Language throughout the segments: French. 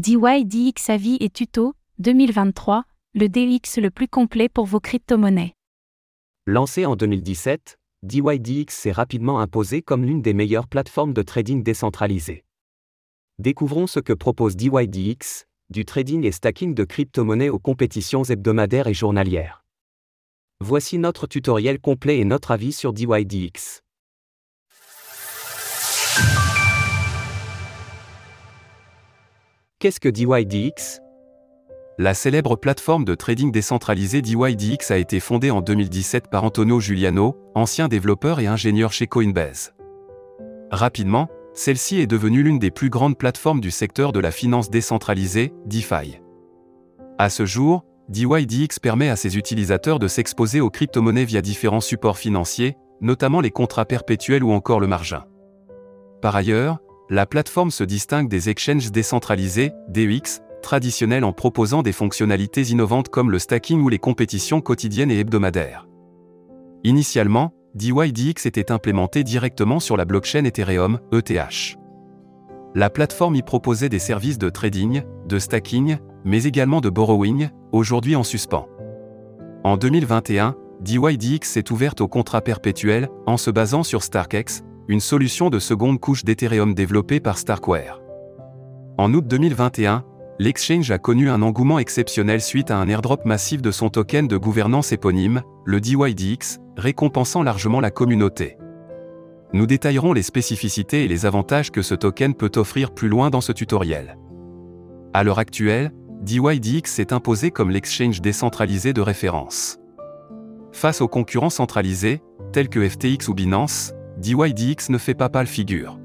DYDX Avis et Tuto, 2023, le DX le plus complet pour vos crypto-monnaies. Lancé en 2017, DYDX s'est rapidement imposé comme l'une des meilleures plateformes de trading décentralisées. Découvrons ce que propose DYDX, du trading et stacking de crypto-monnaies aux compétitions hebdomadaires et journalières. Voici notre tutoriel complet et notre avis sur DYDX. Qu'est-ce que DYDX La célèbre plateforme de trading décentralisée DYDX a été fondée en 2017 par Antonio Giuliano, ancien développeur et ingénieur chez Coinbase. Rapidement, celle-ci est devenue l'une des plus grandes plateformes du secteur de la finance décentralisée, DeFi. À ce jour, DYDX permet à ses utilisateurs de s'exposer aux crypto-monnaies via différents supports financiers, notamment les contrats perpétuels ou encore le margin. Par ailleurs, la plateforme se distingue des exchanges décentralisés, DEX, traditionnels en proposant des fonctionnalités innovantes comme le stacking ou les compétitions quotidiennes et hebdomadaires. Initialement, DYDX était implémenté directement sur la blockchain Ethereum, ETH. La plateforme y proposait des services de trading, de stacking, mais également de borrowing, aujourd'hui en suspens. En 2021, DYDX s'est ouverte au contrat perpétuel, en se basant sur StarkEx, une solution de seconde couche d'Ethereum développée par Starkware. En août 2021, l'exchange a connu un engouement exceptionnel suite à un airdrop massif de son token de gouvernance éponyme, le DYDX, récompensant largement la communauté. Nous détaillerons les spécificités et les avantages que ce token peut offrir plus loin dans ce tutoriel. À l'heure actuelle, DYDX s'est imposé comme l'exchange décentralisé de référence. Face aux concurrents centralisés, tels que FTX ou Binance, DYDX ne fait pas pâle figure.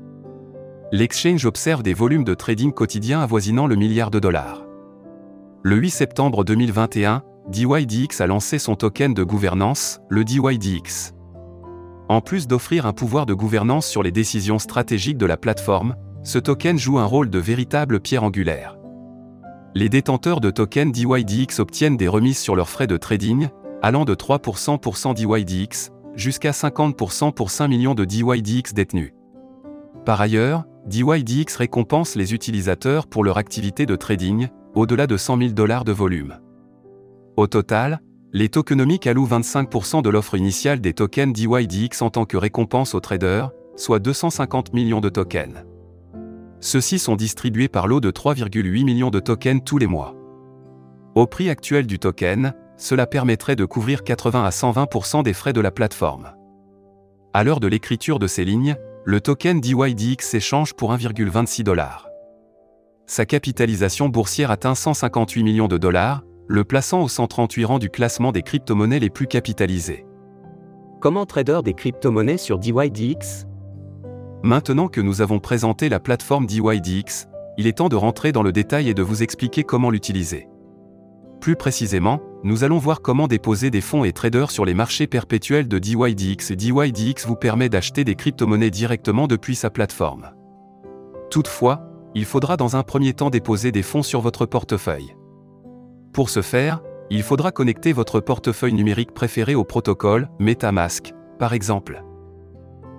L'exchange observe des volumes de trading quotidiens avoisinant le milliard de dollars. Le 8 septembre 2021, DYDX a lancé son token de gouvernance, le DYDX. En plus d'offrir un pouvoir de gouvernance sur les décisions stratégiques de la plateforme, ce token joue un rôle de véritable pierre angulaire. Les détenteurs de tokens DYDX obtiennent des remises sur leurs frais de trading, allant de 3% pour 100 DYDX, jusqu'à 50% pour 5 millions de DYDX détenus. Par ailleurs, DYDX récompense les utilisateurs pour leur activité de trading, au-delà de 100 000 dollars de volume. Au total, les tokenomiques allouent 25% de l'offre initiale des tokens DYDX en tant que récompense aux traders, soit 250 millions de tokens. Ceux-ci sont distribués par lot de 3,8 millions de tokens tous les mois. Au prix actuel du token, cela permettrait de couvrir 80 à 120% des frais de la plateforme. À l'heure de l'écriture de ces lignes, le token DYDX s'échange pour 1,26 dollars. Sa capitalisation boursière atteint 158 millions de dollars, le plaçant au 138 rang du classement des crypto-monnaies les plus capitalisées. Comment trader des crypto-monnaies sur DYDX Maintenant que nous avons présenté la plateforme DYDX, il est temps de rentrer dans le détail et de vous expliquer comment l'utiliser. Plus précisément, nous allons voir comment déposer des fonds et traders sur les marchés perpétuels de DYDX DYDX vous permet d'acheter des crypto-monnaies directement depuis sa plateforme. Toutefois, il faudra dans un premier temps déposer des fonds sur votre portefeuille. Pour ce faire, il faudra connecter votre portefeuille numérique préféré au protocole MetaMask, par exemple.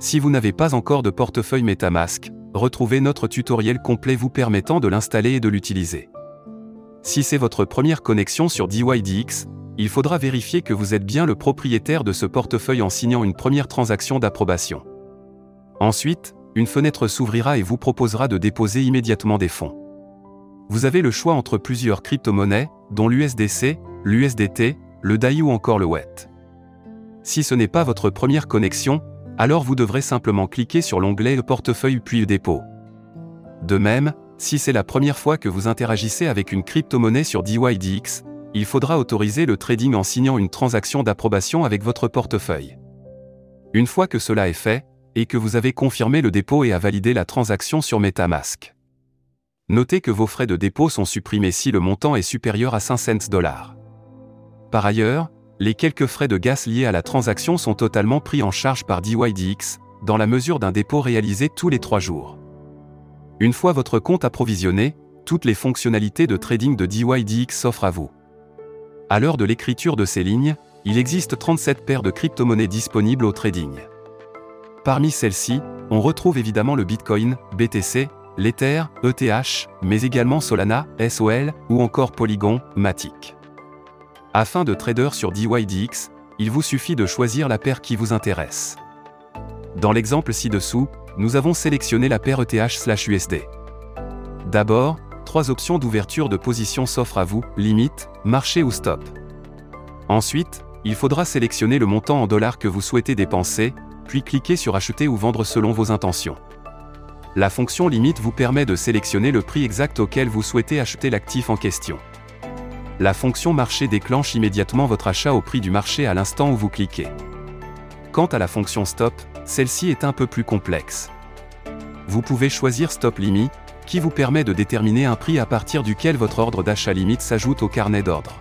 Si vous n'avez pas encore de portefeuille MetaMask, retrouvez notre tutoriel complet vous permettant de l'installer et de l'utiliser. Si c'est votre première connexion sur DYDX, il faudra vérifier que vous êtes bien le propriétaire de ce portefeuille en signant une première transaction d'approbation. Ensuite, une fenêtre s'ouvrira et vous proposera de déposer immédiatement des fonds. Vous avez le choix entre plusieurs crypto-monnaies, dont l'USDC, l'USDT, le DAI ou encore le WET. Si ce n'est pas votre première connexion, alors vous devrez simplement cliquer sur l'onglet Portefeuille puis Dépôt. De même, si c'est la première fois que vous interagissez avec une crypto-monnaie sur DYDX, il faudra autoriser le trading en signant une transaction d'approbation avec votre portefeuille. Une fois que cela est fait, et que vous avez confirmé le dépôt et à valider la transaction sur MetaMask. Notez que vos frais de dépôt sont supprimés si le montant est supérieur à 5 cents dollars. Par ailleurs, les quelques frais de gaz liés à la transaction sont totalement pris en charge par DYDX, dans la mesure d'un dépôt réalisé tous les 3 jours. Une fois votre compte approvisionné, toutes les fonctionnalités de trading de DYDX s'offrent à vous. À l'heure de l'écriture de ces lignes, il existe 37 paires de crypto-monnaies disponibles au trading. Parmi celles-ci, on retrouve évidemment le Bitcoin, BTC, l'Ether, ETH, mais également Solana, SOL, ou encore Polygon, Matic. Afin de trader sur DYDX, il vous suffit de choisir la paire qui vous intéresse. Dans l'exemple ci-dessous, nous avons sélectionné la paire ETH/USD. D'abord, trois options d'ouverture de position s'offrent à vous, limite, marché ou stop. Ensuite, il faudra sélectionner le montant en dollars que vous souhaitez dépenser, puis cliquer sur acheter ou vendre selon vos intentions. La fonction limite vous permet de sélectionner le prix exact auquel vous souhaitez acheter l'actif en question. La fonction marché déclenche immédiatement votre achat au prix du marché à l'instant où vous cliquez. Quant à la fonction stop, celle-ci est un peu plus complexe. Vous pouvez choisir stop limit, qui vous permet de déterminer un prix à partir duquel votre ordre d'achat limite s'ajoute au carnet d'ordre.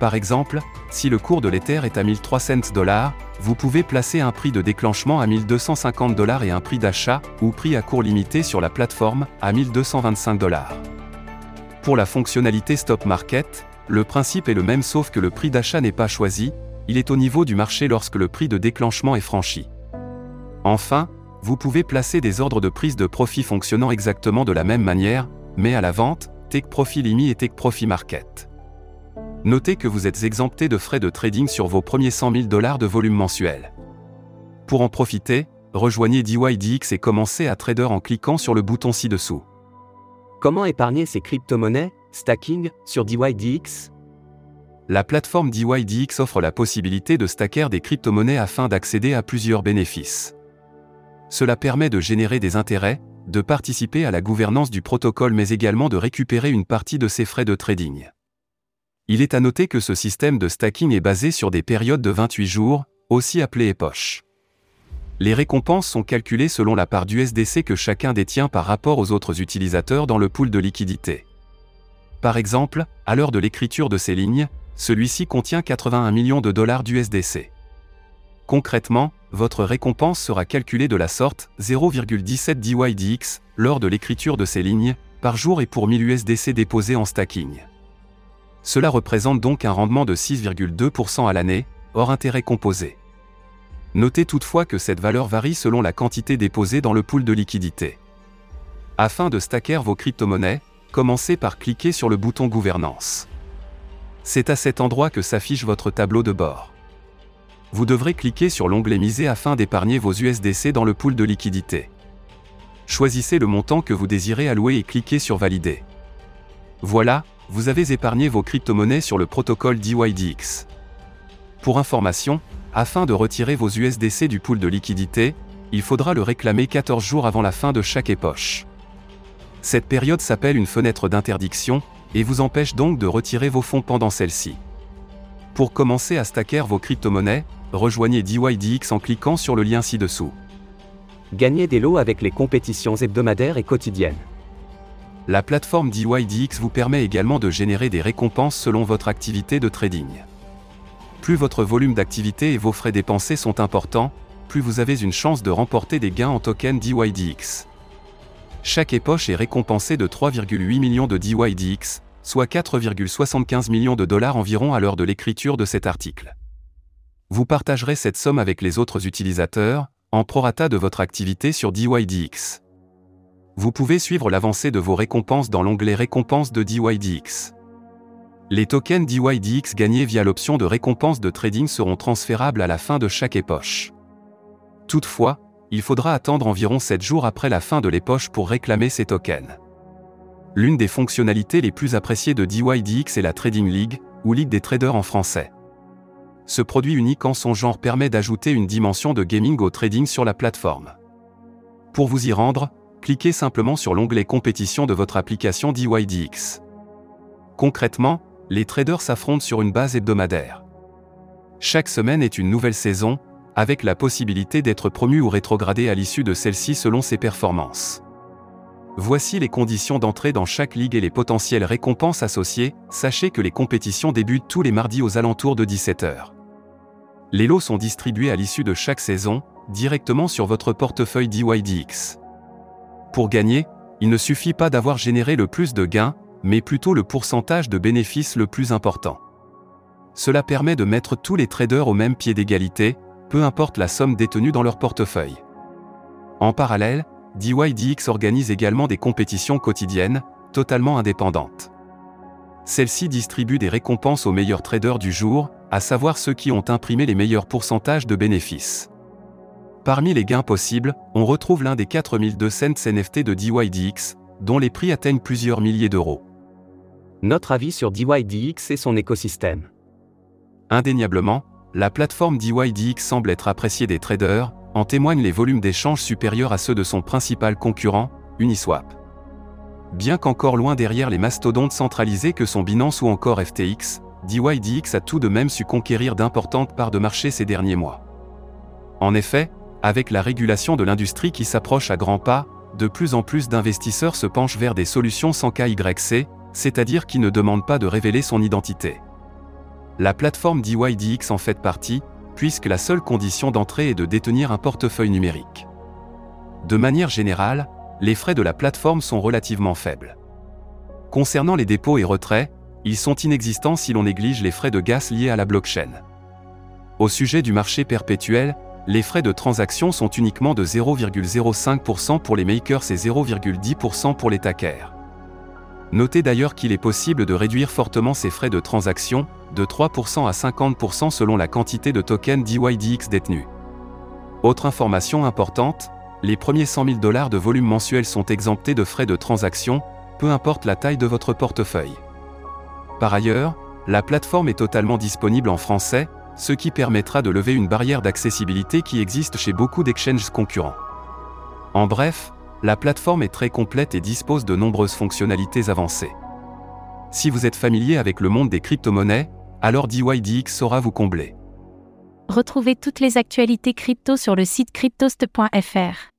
Par exemple, si le cours de l'Ether est à 1300 dollars, vous pouvez placer un prix de déclenchement à 1250 dollars et un prix d'achat, ou prix à cours limité sur la plateforme, à 1225 dollars. Pour la fonctionnalité Stop Market, le principe est le même sauf que le prix d'achat n'est pas choisi, il est au niveau du marché lorsque le prix de déclenchement est franchi. Enfin, vous pouvez placer des ordres de prise de profit fonctionnant exactement de la même manière, mais à la vente, Take Profit Limit et Take Profit Market. Notez que vous êtes exempté de frais de trading sur vos premiers 100 000 dollars de volume mensuel. Pour en profiter, rejoignez DYDX et commencez à trader en cliquant sur le bouton ci-dessous. Comment épargner ses crypto-monnaies, stacking, sur DYDX La plateforme DYDX offre la possibilité de stacker des crypto-monnaies afin d'accéder à plusieurs bénéfices. Cela permet de générer des intérêts, de participer à la gouvernance du protocole mais également de récupérer une partie de ses frais de trading. Il est à noter que ce système de stacking est basé sur des périodes de 28 jours, aussi appelées époches. Les récompenses sont calculées selon la part d'USDC que chacun détient par rapport aux autres utilisateurs dans le pool de liquidité. Par exemple, à l'heure de l'écriture de ces lignes, celui-ci contient 81 millions de dollars d'USDC. Concrètement, votre récompense sera calculée de la sorte 0,17 DYDX lors de l'écriture de ces lignes, par jour et pour 1000 USDC déposés en stacking. Cela représente donc un rendement de 6,2% à l'année, hors intérêt composé. Notez toutefois que cette valeur varie selon la quantité déposée dans le pool de liquidité. Afin de stacker vos crypto-monnaies, commencez par cliquer sur le bouton Gouvernance. C'est à cet endroit que s'affiche votre tableau de bord. Vous devrez cliquer sur l'onglet Miser afin d'épargner vos USDC dans le pool de liquidité. Choisissez le montant que vous désirez allouer et cliquez sur Valider. Voilà, vous avez épargné vos crypto-monnaies sur le protocole DYDX. Pour information, afin de retirer vos USDC du pool de liquidité, il faudra le réclamer 14 jours avant la fin de chaque époche. Cette période s'appelle une fenêtre d'interdiction, et vous empêche donc de retirer vos fonds pendant celle-ci. Pour commencer à stacker vos crypto-monnaies, rejoignez DYDX en cliquant sur le lien ci-dessous. Gagnez des lots avec les compétitions hebdomadaires et quotidiennes. La plateforme DYDX vous permet également de générer des récompenses selon votre activité de trading. Plus votre volume d'activité et vos frais dépensés sont importants, plus vous avez une chance de remporter des gains en token DYDX. Chaque époche est récompensée de 3,8 millions de DYDX, soit 4,75 millions de dollars environ à l'heure de l'écriture de cet article. Vous partagerez cette somme avec les autres utilisateurs, en prorata de votre activité sur DYDX. Vous pouvez suivre l'avancée de vos récompenses dans l'onglet Récompenses de DYDX. Les tokens DYDX gagnés via l'option de récompense de trading seront transférables à la fin de chaque époche. Toutefois, il faudra attendre environ 7 jours après la fin de l'époche pour réclamer ces tokens. L'une des fonctionnalités les plus appréciées de DYDX est la Trading League, ou Ligue des traders en français. Ce produit unique en son genre permet d'ajouter une dimension de gaming au trading sur la plateforme. Pour vous y rendre, cliquez simplement sur l'onglet Compétition de votre application DYDX. Concrètement, les traders s'affrontent sur une base hebdomadaire. Chaque semaine est une nouvelle saison, avec la possibilité d'être promu ou rétrogradé à l'issue de celle-ci selon ses performances. Voici les conditions d'entrée dans chaque ligue et les potentielles récompenses associées, sachez que les compétitions débutent tous les mardis aux alentours de 17h. Les lots sont distribués à l'issue de chaque saison, directement sur votre portefeuille DYDX. Pour gagner, il ne suffit pas d'avoir généré le plus de gains, mais plutôt le pourcentage de bénéfices le plus important. Cela permet de mettre tous les traders au même pied d'égalité, peu importe la somme détenue dans leur portefeuille. En parallèle, DYDX organise également des compétitions quotidiennes, totalement indépendantes. Celle-ci distribue des récompenses aux meilleurs traders du jour, à savoir ceux qui ont imprimé les meilleurs pourcentages de bénéfices. Parmi les gains possibles, on retrouve l'un des 4002 cents NFT de DYDX, dont les prix atteignent plusieurs milliers d'euros. Notre avis sur DYDX et son écosystème. Indéniablement, la plateforme DYDX semble être appréciée des traders, en témoignent les volumes d'échanges supérieurs à ceux de son principal concurrent, Uniswap. Bien qu'encore loin derrière les mastodontes centralisés que sont Binance ou encore FTX, DYDX a tout de même su conquérir d'importantes parts de marché ces derniers mois. En effet, avec la régulation de l'industrie qui s'approche à grands pas, de plus en plus d'investisseurs se penchent vers des solutions sans KYC, c'est-à-dire qui ne demandent pas de révéler son identité. La plateforme DYDX en fait partie, puisque la seule condition d'entrée est de détenir un portefeuille numérique. De manière générale, les frais de la plateforme sont relativement faibles. Concernant les dépôts et retraits, ils sont inexistants si l'on néglige les frais de gaz liés à la blockchain. Au sujet du marché perpétuel, les frais de transaction sont uniquement de 0,05% pour les makers et 0,10% pour les tackers. Notez d'ailleurs qu'il est possible de réduire fortement ces frais de transaction, de 3% à 50% selon la quantité de tokens DYDX détenus. Autre information importante, les premiers 100 000 dollars de volume mensuel sont exemptés de frais de transaction, peu importe la taille de votre portefeuille. Par ailleurs, la plateforme est totalement disponible en français, ce qui permettra de lever une barrière d'accessibilité qui existe chez beaucoup d'exchanges concurrents. En bref, la plateforme est très complète et dispose de nombreuses fonctionnalités avancées. Si vous êtes familier avec le monde des crypto-monnaies, alors DYDX saura vous combler. Retrouvez toutes les actualités crypto sur le site cryptost.fr.